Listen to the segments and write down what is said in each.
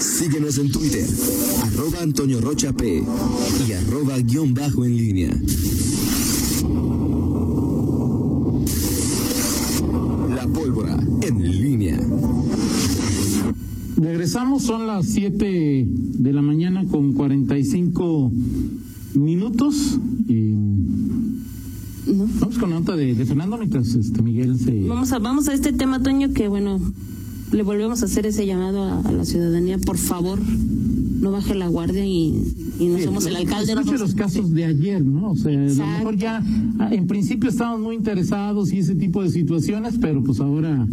Síguenos en Twitter, arroba Antonio Rocha P y arroba guion bajo en línea. La pólvora en línea. Regresamos, son las 7 de la mañana con 45 minutos. Y No. vamos con la nota de, de Fernando mientras este Miguel se. Vamos a, vamos a este tema, Toño, que bueno, le volvemos a hacer ese llamado a, la ciudadanía. Por favor, no baje la guardia y, y no somos el alcalde. no los casos de ayer, ¿no? O sea, a lo mejor ya ah, en principio estábamos muy interesados y ese tipo de situaciones, pero pues ahora,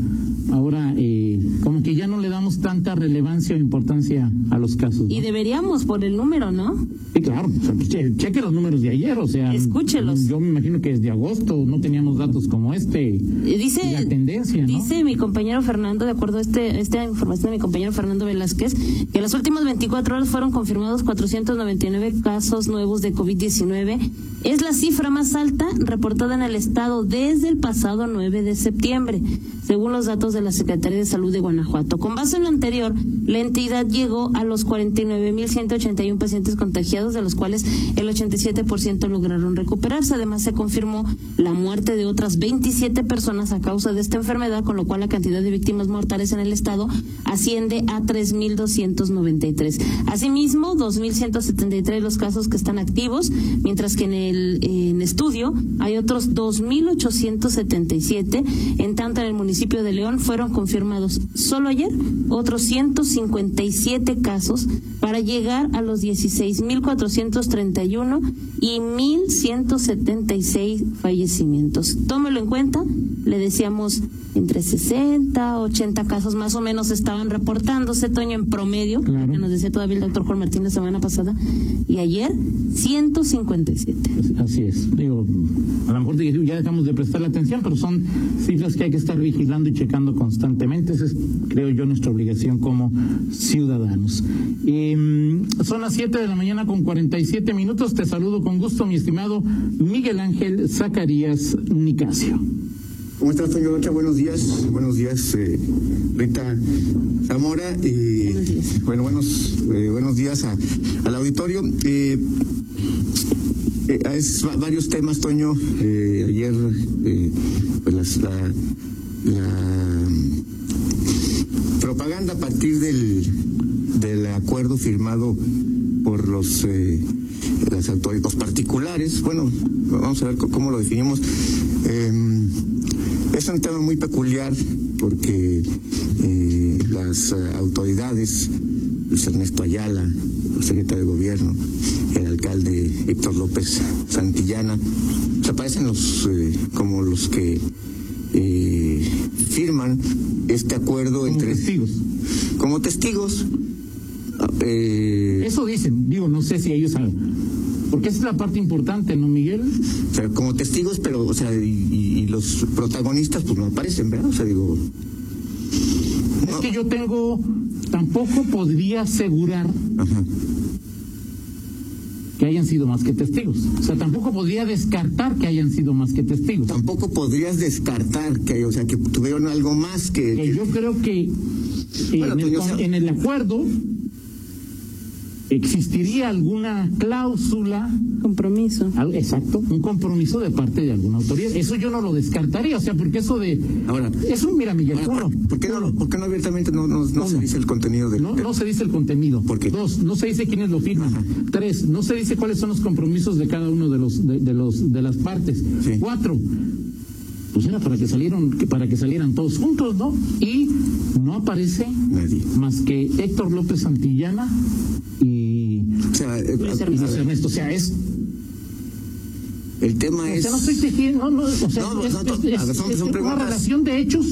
ahora eh, como que ya no le damos tanta relevancia o importancia a los casos. ¿no? Y deberíamos por el número, ¿no? Sí, claro, pues, che- cheque los números de ayer, o sea, Escúchelos. Yo me imagino que desde agosto no teníamos datos como este. Dice, Y la tendencia, ¿no? dice mi compañero Fernando, de acuerdo a este, esta información de mi compañero Fernando Velázquez, que en las últimas 24 horas fueron confirmados 499 casos nuevos de COVID-19. Es la cifra más alta reportada en el estado desde el pasado 9 de septiembre, según los datos de la Secretaría de Salud de Guanajuato. Con base en lo anterior, la entidad llegó a los 49.181 pacientes contagiados, de los cuales el 87% lograron recuperarse. Además, se confirmó la muerte de otras 27 personas a causa de esta enfermedad, con lo cual la cantidad de víctimas mortales en el estado asciende a 3.293. Asimismo, 2.173 los casos que están activos, mientras que en el en estudio hay otros 2.877. En tanto, en el municipio de León fueron confirmados solo ayer otros 157 casos para llegar a los 16.431 y 1.176 fallecimientos. Tómelo en cuenta, le decíamos entre 60, 80 casos más o menos estaban reportándose, Toño, en promedio, Claro. que nos decía todavía el doctor Juan Martín la semana pasada, y ayer 157. Así es. Digo, a lo mejor ya dejamos de prestarle atención, pero son cifras que hay que estar vigilando y checando constantemente. Esa es, creo yo, nuestra obligación como ciudadanos. Eh, son las 7 de la mañana con 47 minutos. Te saludo con gusto, mi estimado Miguel Ángel Zacarías Nicasio. ¿Cómo estás, Rocha? Buenos días. Buenos días, eh, Rita Zamora. Y, Buenos días. Bueno, buenos, eh, buenos días a- al auditorio. Eh, eh, es va- varios temas, Toño. Eh, ayer, eh, pues la, la propaganda a partir del, del acuerdo firmado por los las autoridades particulares bueno vamos a ver cómo lo definimos Eh, es un tema muy peculiar porque las autoridades Luis Ernesto Ayala secretario de gobierno el alcalde Héctor López Santillana se aparecen los eh, como los que eh, firman este acuerdo Como entre testigos. como testigos. Ah, eh, Eso dicen, digo, no sé si ellos saben. Porque esa es la parte importante, ¿no, Miguel? o sea, como testigos, pero, o sea, y, los protagonistas, pues no aparecen, ¿verdad? O sea, digo. Es que yo tengo, tampoco podría asegurar Ajá. que hayan sido más que testigos. O sea, tampoco podría descartar que hayan sido más que testigos. Tampoco podrías descartar que, o sea, que tuvieron algo más que. Yo creo que eh, Bueno, en, el, Toño, o sea- en el acuerdo existiría alguna cláusula, Compromiso. al- exacto, un compromiso de parte de alguna autoridad. Eso yo no lo descartaría, o sea, porque eso de... Ahora- eso, mira, Miguel, Ahora, uno, ¿por, qué no, por qué no abiertamente no, no, no se Uno. dice el contenido del. No, no se dice el contenido. ¿Por qué? Dos, no se dice quiénes lo firman. Tres, no se dice cuáles son los compromisos de cada uno de los de, de los de las partes. Sí. Cuatro, pues era para que salieron para que salieran todos juntos, ¿no? Y no aparece Nadie. más que Héctor López Santillana y, sea, eh, Luis Ernesto. O sea, es el tema o es. sea, no estoy tejiendo, no, no, o sea, No, es, no, no, es- es- a ver, son- una preguntas. relación de hechos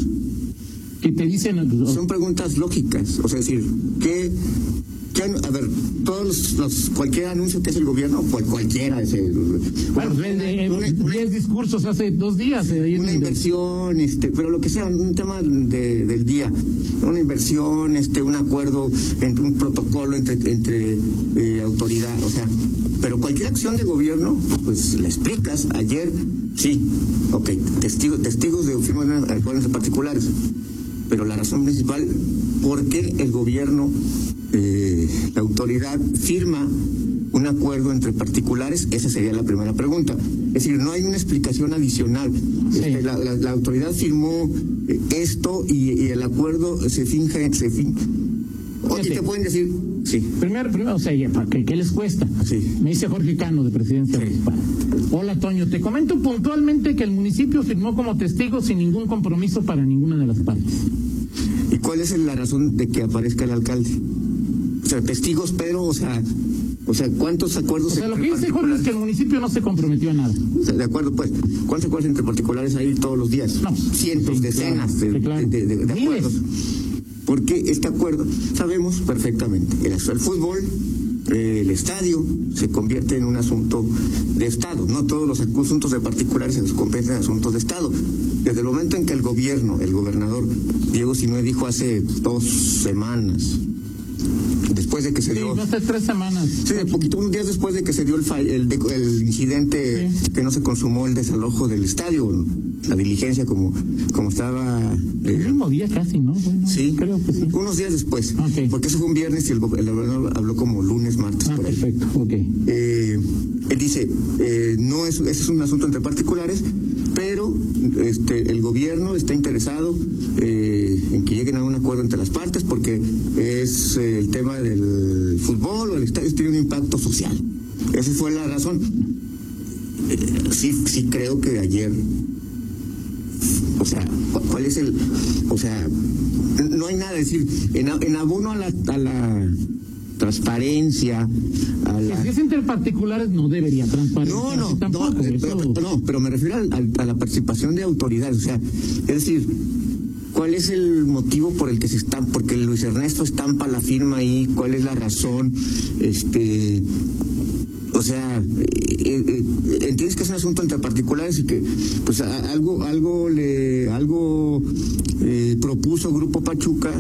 que te dicen Son preguntas lógicas. O sea, decir, ¿qué, qué a ver, todos los, cualquier anuncio que hace el gobierno, cual, cualquiera, ese, bueno, una- eh, una- una- diez discursos hace dos días. eh, una inversión, este, pero lo que sea, un tema de- del día, una inversión, este, un acuerdo, entre un protocolo entre, entre eh, autoridad, o sea, pero cualquier acción de gobierno, pues la explicas. Ayer, sí, ok, testigo, testigos de firmas de particulares, pero la razón principal, por qué el gobierno, eh, la autoridad, firma un acuerdo entre particulares? Esa sería la primera pregunta. Es decir, no hay una explicación adicional. Este, la, la- la autoridad firmó eh, esto y, y el acuerdo se finge, se fin... O- y Fíjate. te pueden decir, sí, Primero, primero, o sea, ya, ¿para ¿qué, qué les cuesta? Sí. Me dice Jorge Cano, de Presidencia Municipal. Hola, Toño. Te comento puntualmente que el municipio firmó como testigo sin ningún compromiso para ninguna de las partes. ¿Y cuál es la razón de que aparezca el alcalde? Sea, testigos, pero, o sea, o sea, ¿cuántos acuerdos O sea, lo que dice Jorge es que el municipio no se comprometió a nada. O sea, de acuerdo, pues, ¿cuántos acuerdos entre particulares hay todos los días? No, Cientos, sí, decenas claro, de, claro. de- de- acuerdos. Porque este acuerdo, sabemos perfectamente, el, el fútbol, el estadio, se convierte en un asunto de Estado. No todos los asuntos de particulares se convierten en asuntos de Estado. Desde el momento en que el gobierno, el gobernador Diego Sinue dijo hace dos semanas, después de que se Sí, dio... ser tres semanas. Sí, de poquito, unos días después de que se dio el, el, el incidente Sí. que no se consumó el desalojo del estadio, la diligencia como, como estaba... El eh, mismo día casi, ¿no? Bueno, sí, Creo que sí. unos días después, Ok. porque eso fue un viernes y el, el gobernador habló como lunes, martes, Ah, por ahí. perfecto, ok. Eh, él dice, eh, no es, es un asunto entre particulares, pero este, el gobierno está interesado eh, en que lleguen a un acuerdo entre las partes porque es eh, el tema del fútbol o el estadio tiene un impacto social. Esa fue la razón. Sí, sí creo que ayer, o sea, cu- ¿cuál es el, o sea, no hay nada, decir, en, en abono a la transparencia, a la... Si es entre particulares no debería transparecer. No, no, tampoco. no, eh, eso- pero, no, pero me refiero al- a, la participación de autoridades, o sea, es decir, ¿cuál es el motivo por el que se está, porque Luis Ernesto estampa la firma ahí, cuál es la razón, este, o sea, eh, eh, entiendes que es un asunto entre particulares y que, pues, a- algo, algo le, algo eh, propuso Grupo Pachuca,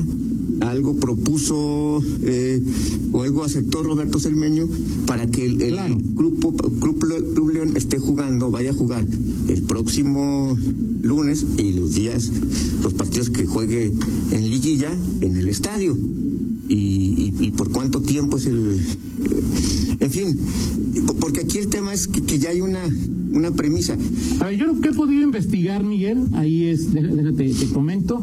algo propuso eh, o algo aceptó Roberto Cermeño para que el, el Claro. grupo Club, Club León esté jugando, vaya a jugar el próximo lunes y los días, los partidos que juegue en liguilla en el estadio. Y, y, y por cuánto tiempo es el... En fin, porque aquí el tema es que, que ya hay una, una premisa. A ver, yo lo que he podido investigar, Miguel, ahí es, dé- déjate, te comento.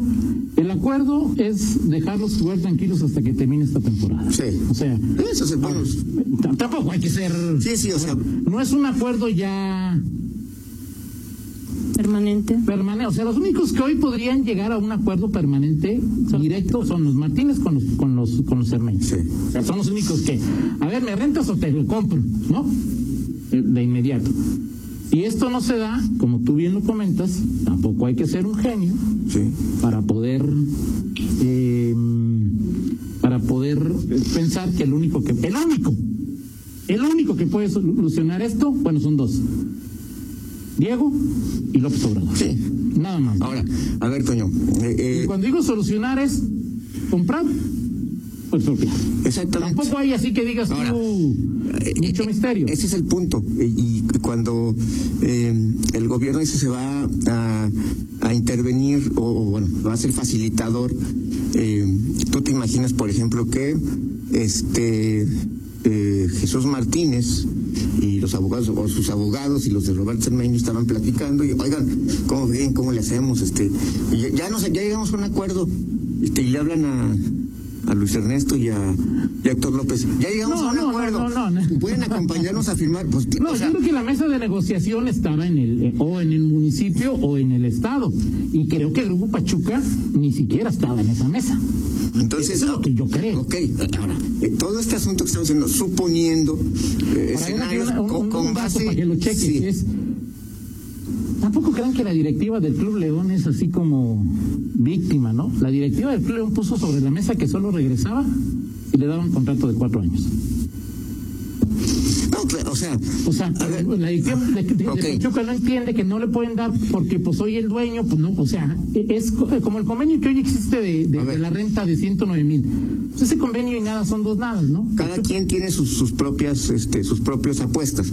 El acuerdo es dejarlos jugar tranquilos hasta que termine esta temporada. Sí. O sea, Eso es bueno. t- tampoco hay que ser. Sí, sí, o sea, No es un acuerdo ya Permanente. permanente. O sea, los únicos que hoy podrían llegar a un acuerdo permanente directo son los Martínez con los con los con los. Sí. O sea, son los únicos que, a ver, me rentas o te lo compro, ¿no? De inmediato. Si esto no se da, como tú bien lo comentas, tampoco hay que ser un genio sí. para poder eh, para poder pensar que el único que el único el único que puede solucionar esto, bueno, son dos. Diego y López Obrador. Sí. Nada más. Ahora, a ver, Toño. eh, eh, Y cuando digo solucionar es comprar o expropiar. exactamente. Tampoco hay así que digas Ahora, tú Eh, mucho eh, misterio. Ese es el punto. Y, y cuando eh, el gobierno dice se va a, a intervenir o, o, bueno, va a ser facilitador, eh, tú te imaginas, por ejemplo, que este Jesús Martínez y los abogados o sus abogados y los de Roberto Cermeño estaban platicando y oigan cómo ven cómo le hacemos este y ya, ya nos ya llegamos a un acuerdo este, y le hablan a a Luis Ernesto y a, y a Héctor López. Ya llegamos No, a un no, acuerdo. no, no, no. Pueden acompañarnos a firmar. Pues, No, o sea, yo creo que la mesa de negociación estaba en el eh, o en el municipio o en el estado y creo que el grupo Pachuca ni siquiera estaba en esa mesa. Entonces, Eso es lo que yo creo. Ok, ahora, eh, todo este asunto que estamos haciendo, suponiendo eh, escenarios una- un- con, con base. para que lo sí. es tampoco crean que la directiva del Club León es así como víctima, ¿no? La directiva del Club León puso sobre la mesa que solo regresaba y le daban un contrato de cuatro años. O sea, O sea, A ver. la directiva de, de- de. Pachuca no entiende que no le pueden dar porque pues soy el dueño, pues no, o sea, es co- como el convenio que hoy existe de, de- de la renta de 109 mil. Pues ese convenio y nada son dos nadas, ¿no? cada quien tiene sus, sus propias, este, sus propias apuestas.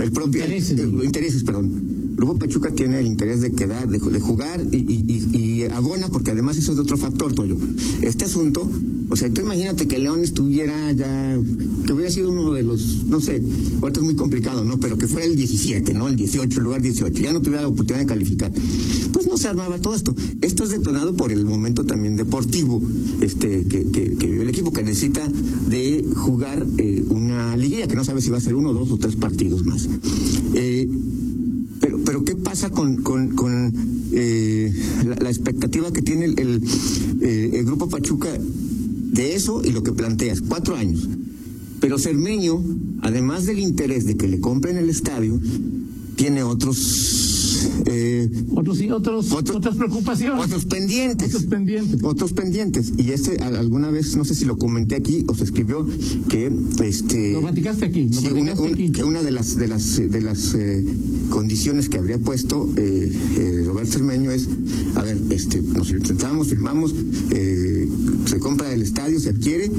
El propio, Intereses, eh, perdón. Grupo Pachuca tiene el interés de quedar, de, de jugar y, y- y- abona, porque además eso es otro factor, Toyo. Este asunto, o sea, tú imagínate que León estuviera ya, que hubiera sido uno de los, no sé, ahorita es muy complicado, ¿no? Pero que fuera el 17, ¿no? El 18, el lugar 18, ya no tuviera la oportunidad de calificar. Pues no se armaba todo esto. Esto es detonado por el momento también deportivo este, que, que, que vive el equipo, que necesita de jugar eh, una liguilla, que no sabe si va a ser uno, dos o tres partidos más. Eh, pero, pero ¿qué pasa con, con, con eh, la, expectativa que tiene el, eh, el, Grupo Pachuca de eso y lo que planteas? Cuatro años. Pero Cermeño, además del interés de que le compren el estadio, tiene otros eh, otros y otros, otros, otras preocupaciones. Otros pendientes. Otros pendientes. Otros pendientes. Y este, alguna vez, no sé si lo comenté aquí o se escribió, que este. Lo platicaste aquí. Lo sí, platicaste una, un, aquí. que una de las de las de las eh, condiciones que habría puesto eh, Roberto Cermeño es, a ver, este, nos intentamos, firmamos, eh, se compra el estadio, se adquiere,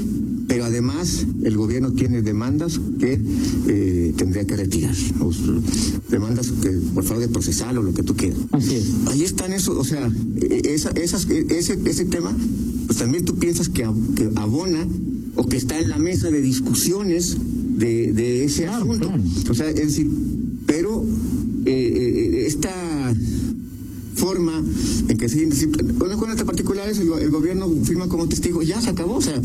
pero además el gobierno tiene demandas que eh, tendría que retirar. O, demandas que, por favor de procesar o lo que tú quieras. Así es. Ahí están eso, o sea, esa, esas, ese, ese tema, pues también tú piensas que, que abona o que está en la mesa de discusiones de, de ese Claro, asunto. claro. O sea, es decir, pero eh, eh, esta forma en que se bueno, con estas particulares el, el, gobierno firma como testigo, ya se acabó, o sea,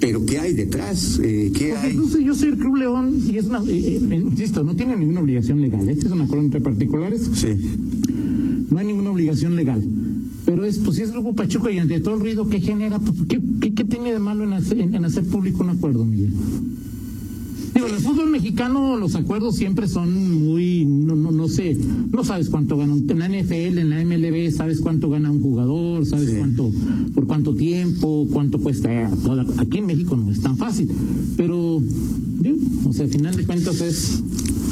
pero ¿qué hay detrás? Eh, ¿Qué hay? incluso yo soy el Club León y es una, eh, eh, insisto, no tiene ninguna obligación legal. Este es un acuerdo entre particulares, Sí. no hay ninguna obligación legal. Pero es, pues si es Grupo Pachuca y ante todo el ruido que genera, pues, ¿qué, qué, qué tiene de malo en hacer, en, en hacer público un acuerdo, Miguel? Digo, en el fútbol mexicano los acuerdos siempre son muy, no, no, no sé, no sabes cuánto gana, un- en la NFL, en la MLB, sabes cuánto gana un jugador, sabes Sí. cuánto, por cuánto tiempo, cuánto cuesta. eh, Aquí en México no es tan fácil, pero, digo, o sea, al final de cuentas es...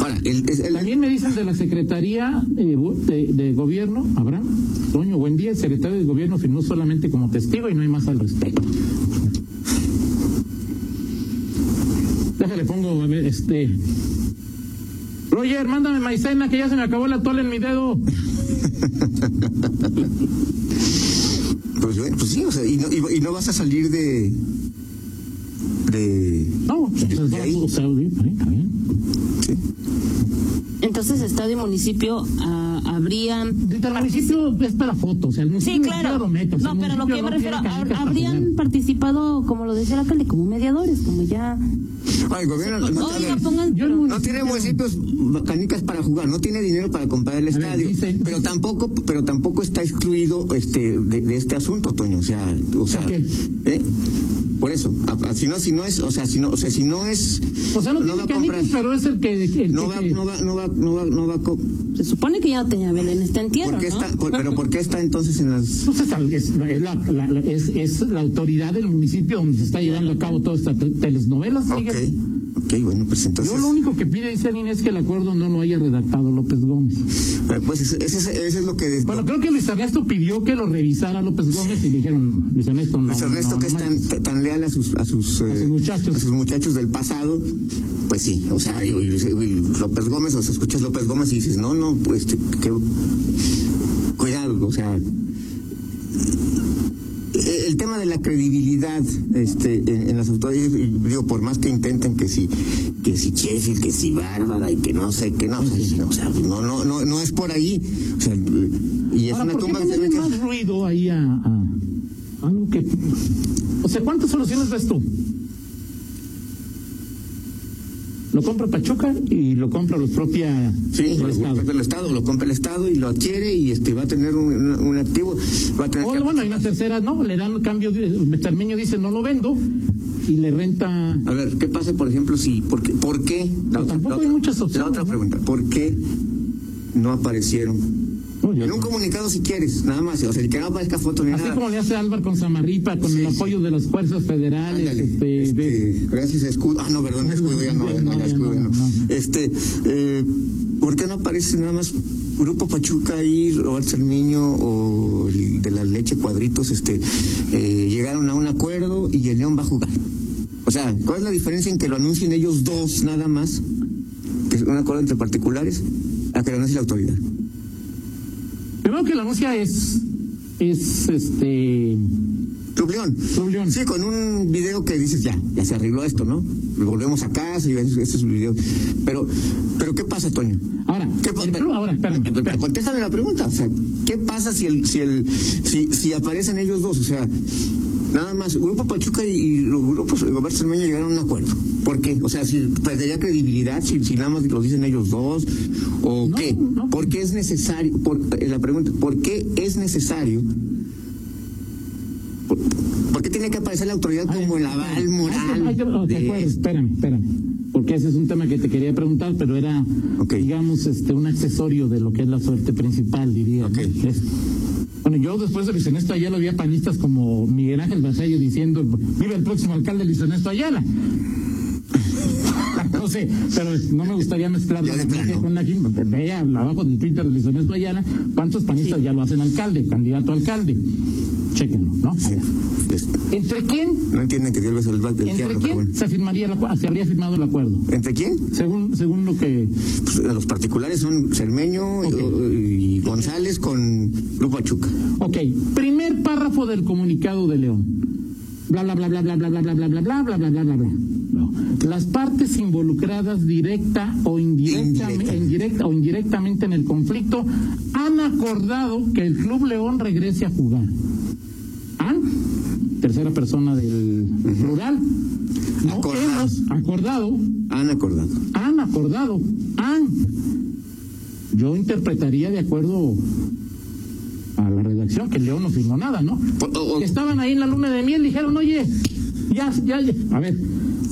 Ahora, el, También me dicen de la Secretaría eh, de, de Gobierno, Abraham, Toño, buen día, el secretario de Gobierno firmó solamente como testigo y no hay más al respecto. Déjale, pongo, a ver, este... Roger, mándame maicena que ya se me acabó la toalla en mi dedo. pues, bueno, pues sí, o sea, y no, y, y no vas a salir de. de. No, pues, De- de ahí. o sea, sí, está bien, está bien. sí. Entonces, Estado y municipio ah, habrían. El municipio es para fotos, o sea, el Sí, claro. o sea, No, pero lo que me no refiero, habrían participado, como lo decía el alcalde, como mediadores, como ya. Gobierno no, Oiga, tiene- pongan. No municipios canicas para jugar, no tiene dinero para comprar el estadio, pero tampoco, pero tampoco está excluido este de, de este asunto, Toño, o sea, o sea. ¿eh? Por eso, a- a- si no, si no es, o sea, si no, o sea, si no es, O sea, no, tiene canicas, pero es el que... El no que- va, no va, no va, no va, no va, a co- Se supone que ya no tenía Belén está entierro, ¿por qué ¿no? está, por- pero por qué está entonces en las Pues es, al- es- es la, la- la- es- es la autoridad del municipio donde se está llevando a cabo todas estas te- telenovelas. Ok, Miguel. Ok, bueno, pues entonces. Yo lo único que pide, dice alguien, es que el acuerdo no lo haya redactado López Gómez. Eh, Pues ese es lo que. Bueno, creo que Luis Ernesto pidió que lo revisara López Gómez y le dijeron, Luis Ernesto, no. Luis Ernesto, no, que es no tan, manches". tan leal a sus, a sus, eh, sus muchachos. a sus muchachos del pasado, pues sí, o sea, y, y- y López Gómez, o sea, escuchas López Gómez y dices, no, no, pues que, cuidado, o sea, eh, el tema de la credibilidad este, en, en las autoridades, digo, por más que intenten que si, que si Sheffield, que si Bárbara y que no sé, que no, o sea, no, no, no, no es por ahí, o sea, y es Ahora, una ¿por qué tumba que que- ruido ahí a, a algo que... O sea, ¿cuántas soluciones ves tú? Lo compra Pachuca y lo compra los propia Sí, lo Estado. compra el Estado, lo compra el Estado y lo adquiere y este va a tener un, un- un activo, va a tener O, que- bueno, hay una tercera, no, le dan cambio, Termeño dice no lo vendo y le renta... A ver, ¿qué pasa, por ejemplo, si, por qué, por qué? Pero tampoco hay muchas opciones, La otra pregunta, ¿por qué no aparecieron? No, yo En no. un comunicado si quieres, nada más, o sea, que no aparezca foto ni Así nada. como le hace Álvaro con Samarripa, con el Sí, apoyo de las fuerzas federales, Ándale, este, este, de- gracias a Escudo. Ah, no, perdón, Escudo ya no, ya no, ya Escudo ya no. no. Este, eh, ¿por qué no aparece nada más Grupo Pachuca y Roberto Cermiño o el de la leche cuadritos, este, eh, llegaron a un acuerdo y el León va a jugar? O sea, ¿cuál es la diferencia en que lo anuncien ellos dos nada más, que es un acuerdo entre particulares, a que lo anuncie la autoridad? Que la música es es este. Club León. Sí, con un video que dices, ya, ya se arregló esto, ¿no? Volvemos a casa y ese es el video. Pero, pero ¿qué pasa, Toño? Ahora, ¿Qué ahora, espérame, espérame. Contéstame la pregunta. O sea, ¿qué pasa si el, si el, si, si aparecen ellos dos? O sea, nada más, Grupo Pachuca y, los grupos Roberto Cermeño llegaron a un acuerdo. ¿Por qué? O sea, si perdería credibilidad si, si nada más lo dicen ellos dos, o No, qué? no. ¿Por qué es necesario? Por, eh, la pregunta, ¿por qué es necesario? ¿Por, por qué tiene que aparecer la autoridad como el aval Hay que- moral? hay que- de espérame, espérame. Porque ese es un tema que te quería preguntar, pero era, digamos, este, un accesorio de lo que es la suerte principal, diría. ¿no? Bueno, yo después de Luis Ernesto Ayala había panistas como Miguel Ángel Basello diciendo, vive el próximo alcalde Luis Ernesto Ayala. No sé, pero no me gustaría mezclar la con la aquí. Vea abajo del Twitter de Luis Ernesto Ayala, ¿cuántos panistas ya lo hacen alcalde, candidato a alcalde? Chéquenlo, ¿no? Ver. Es- ¿Entre quién No entienden que Dios es el, el ¿Entre pero quién bueno. se, firmaría acu- se habría firmado el acuerdo? ¿Entre quién? Según, según lo que... Pues, los particulares son Cermeño y- Ok. y, González con Grupo Pachuca. Ok, primer párrafo del comunicado de León. Bla, bla, bla, bla, bla, bla, bla, bla, bla, bla, bla, bla, bla, bla, bla, bla. No. Las partes involucradas directa o indirecta, Indirecta. indirecta o indirectamente en el conflicto han acordado que el Club León regrese a jugar. Tercera persona del plural. No Acordado. hemos acordado Han acordado. han acordado, han. Yo interpretaría de acuerdo a la redacción que León no firmó nada, ¿no? O- o- Que estaban ahí en la luna de miel, dijeron, oye, ya, ya, ya. A ver,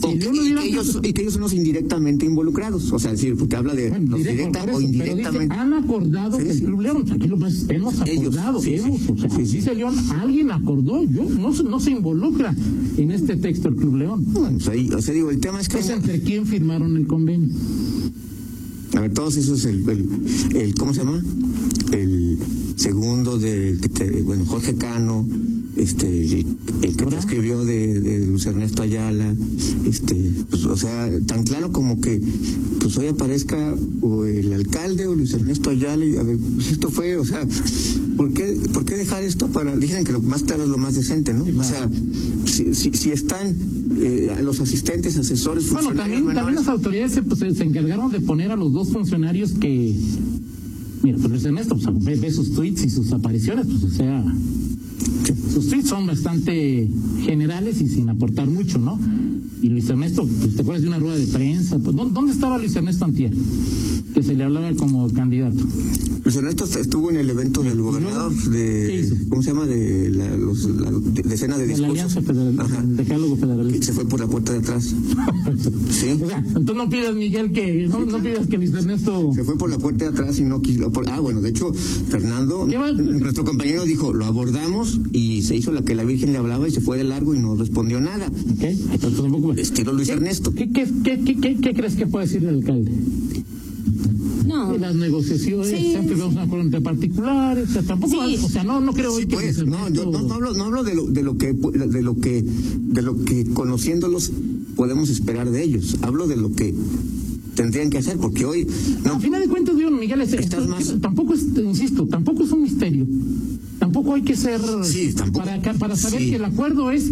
Y, que ellos, y que ellos son los indirectamente involucrados. O sea, es decir, porque habla de Bueno, los directo, directa eso, o dice, indirectamente. han acordado Sí, que el. Club León, aquí lo ves, hemos Ellos, acordado, sí, sí. hemos, o sea, dice León, alguien acordó, yo, no, se- no se involucra en este texto el Club León. Bueno, pues ahí, o sea, digo, el tema es que. Entonces, ¿entre quién firmaron el convenio? A ver, todos esos, el, el, el- ¿cómo se llama? El segundo de, bueno, Jorge Cano, este, el que te escribió de, de Luis Ernesto Ayala, este, pues, o sea, tan claro como que, pues hoy aparezca o el alcalde o Luis Ernesto Ayala, y a ver, pues esto fue, o sea, ¿por qué, por qué dejar esto para, dicen que lo más claro es lo más decente, ¿no? O sea, si, si, si están eh, los asistentes, asesores, Bueno, funcionarios también, también menores, las autoridades se, pues, se- se encargaron de poner a los dos funcionarios que. Mira, pues Luis Ernesto pues, ve sus tweets y sus apariciones, pues o sea. Sus tweets son bastante generales y sin aportar mucho, ¿no? Y Luis Ernesto, pues, ¿te acuerdas de una rueda de prensa? Pues, ¿dó- ¿Dónde estaba Luis Ernesto Antier? Que se le hablaba como candidato. Luis Ernesto estuvo en el evento del gobernador ¿Qué de? ¿cómo se llama? de la, los, la de- decena de De la discursos. Alianza Federal, Decálogo Y Federalista. se fue por la puerta de atrás. Sí. O sea, entonces no pidas, Miguel, que. No, no pidas que Luis Ernesto. Se fue por la puerta de atrás y no quiso. por- ah, bueno, de hecho, Fernando, nuestro compañero dijo, lo abordamos y se hizo la que la Virgen le hablaba y se fue de largo y no respondió nada. ¿Ok? Entonces tampoco. Estilo Luis ¿Qué- Ernesto. ¿Qué, qué, qué, qué, qué- qué crees que puede decir el alcalde? No. Las negociaciones, Sí, siempre vamos a acuerdo entre particulares, o sea, tampoco, Sí. o sea, no, no creo que pues, no, yo no, no hablo, no hablo de lo, de lo que de lo que de lo que conociéndolos podemos esperar de ellos. Hablo de lo que tendrían que hacer, porque hoy No, a final de cuentas, digo, Miguel, es- Estás esto- más- tampoco es, insisto, tampoco es un misterio. Tampoco hay que ser Sí, tampoco- para, para saber sí. que el acuerdo es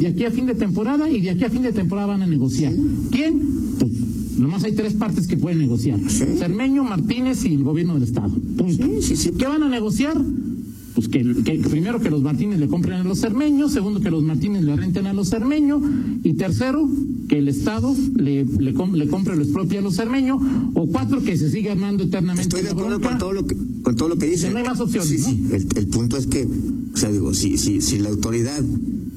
de aquí a fin de temporada y de aquí a fin de temporada van a negociar. ¿Quién? Pues, nomás hay tres partes que pueden negociar. Cermeño, Martínez y el gobierno del Estado. ¿Qué van a negociar? Pues que, que primero que los Martínez le compren a los cermeños, segundo que los Martínez le renten a los cermeños y tercero que el Estado le, le, com- le compre lo expropia a los cermeños o cuatro que se siga armando eternamente Estoy de acuerdo con todo lo que con todo lo que dice. No hay más opciones, Sí, ¿no? sí. El, el punto es que, o sea, digo, si si si la autoridad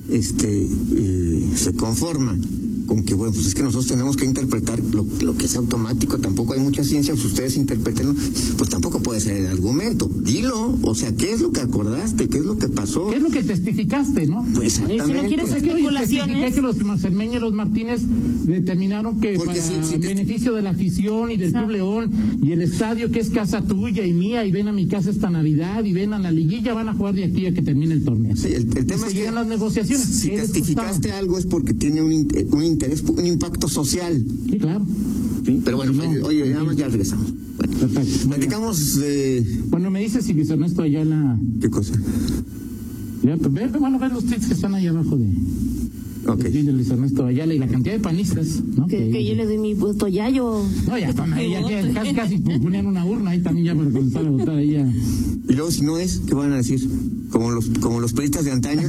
este eh, se conforma con que bueno, pues es que nosotros tenemos que interpretar lo, lo que es automático, tampoco hay mucha ciencia, pues ustedes interpretenlo, pues tampoco puede ser el argumento. Dilo, o sea, ¿qué es lo que acordaste? ¿Qué es lo que pasó? ¿Qué es lo que testificaste, no? Pues Y si no exactamente. quieres especulaciones. que los cermeños y los Martínez determinaron que Porque para si- si te- beneficio de la afición y del Club León y el estadio que es casa tuya y mía y ven a mi casa esta Navidad y ven a la liguilla van a jugar de aquí a que termine el torneo. Sí, el, el tema es que las negociaciones. si ¿Qué les testificaste algo es porque tiene un, in- un interés, un impacto social. Sí, claro. ¿sí? Pero bueno, No. oye, ya, ya regresamos. Bueno, Perfecto. Platicamos de... Bueno, me dice si Luis Ernesto Ayala. ¿Qué cosa? Ya, pues, ve, ve, bueno, ve los tweets que están ahí abajo de, Ok. de Luis Ernesto Ayala y la cantidad de panistas, ¿no? Que, que yo le doy mi voto yayo. No, ya están ahí, ya que casi, casi ponían una urna ahí también ya para comenzar a votar ahí ya. Y luego, si no es, ¿qué van a decir? Como los, como los periodistas de antaño.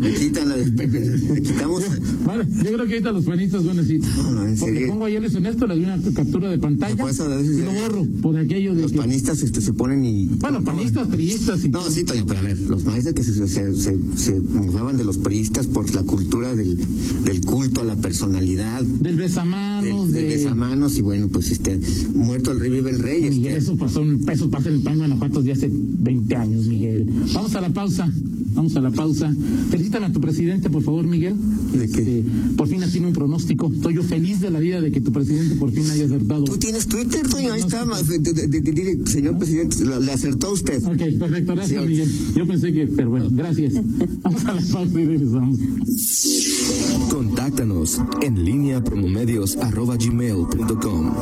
Le quitan la... Le quitamos... Vale, yo creo que ahorita los panistas van a decir, No, en porque serio. pongo ayer Luis Ernesto, le doy una captura de pantalla eso y lo borro por aquello de Los que, panistas este, se ponen y... bueno, panistas, priistas y No, sí, Toño, pero a ver, los maestros que se, se, se, se mofaban de los priistas por la cultura del, del culto a la personalidad, del besamanos, del de... besamanos, y bueno, pues este, muerto el rey vive el rey. Miguel, este, eso pasó, eso pasa en el pan Guanajuato de hace 20 años, Miguel. Vamos a la pausa, vamos a la pausa. Felicítame a tu presidente, por favor, Miguel. ¿De qué? Este, por fin tiene un pronóstico. Estoy yo feliz de la vida de que tu presidente por fin haya acertado. Tú tienes Twitter, Toño, ahí está, ma- de- de- de- de- dile, señor presidente, la- le acertó a usted. Ok, perfecto, gracias, Sí, Miguel. Yo pensé que, pero bueno, gracias. Vamos a la pausa y regresamos. Contáctanos en línea promomedios arroba gmail punto com.